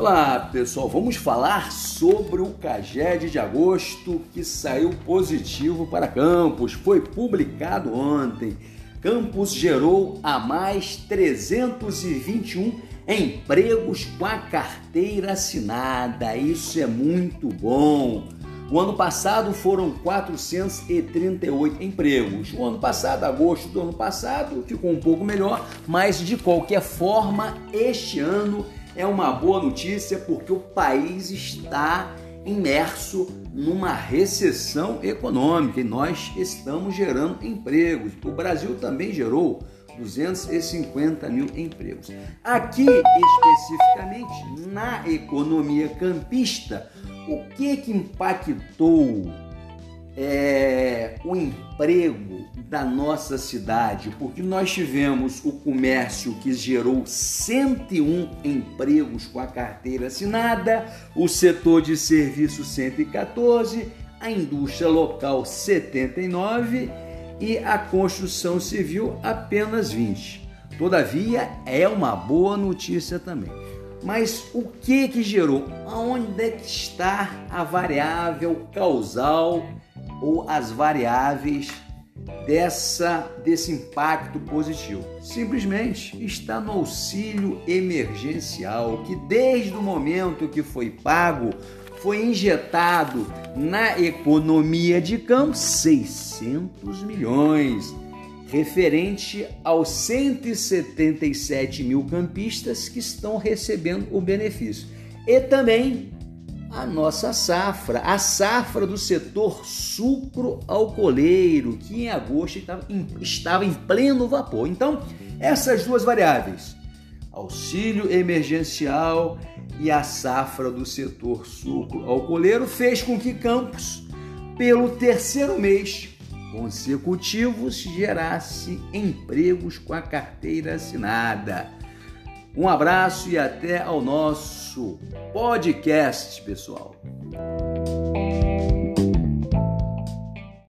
Olá pessoal, vamos falar sobre o CAGED de agosto que saiu positivo para Campos. Foi publicado ontem. Campos gerou a mais 321 empregos com a carteira assinada. Isso é muito bom. O ano passado foram 438 empregos. O ano passado, agosto do ano passado, ficou um pouco melhor, mas de qualquer forma, este ano é uma boa notícia porque o país está imerso numa recessão econômica e nós estamos gerando empregos. O Brasil também gerou 250 mil empregos. Aqui, especificamente, na economia campista, o que, que impactou é, o emprego da nossa cidade, porque nós tivemos o comércio que gerou 101 empregos com a carteira assinada, o setor de serviços 114, a indústria local 79 e a construção civil apenas 20. Todavia, é uma boa notícia também. Mas o que que gerou? Onde é que está a variável causal ou as variáveis dessa desse impacto positivo? Simplesmente está no auxílio emergencial, que desde o momento que foi pago, foi injetado na economia de campo 600 milhões, referente aos 177 mil campistas que estão recebendo o benefício. E também a nossa safra, a safra do setor sucro-alcooleiro, que em agosto estava em, pleno vapor. Então, essas duas variáveis, auxílio emergencial e a safra do setor sucro-alcooleiro, fez com que Campos, pelo terceiro mês consecutivos, gerasse empregos com a carteira assinada. Um abraço e até ao nosso podcast, pessoal.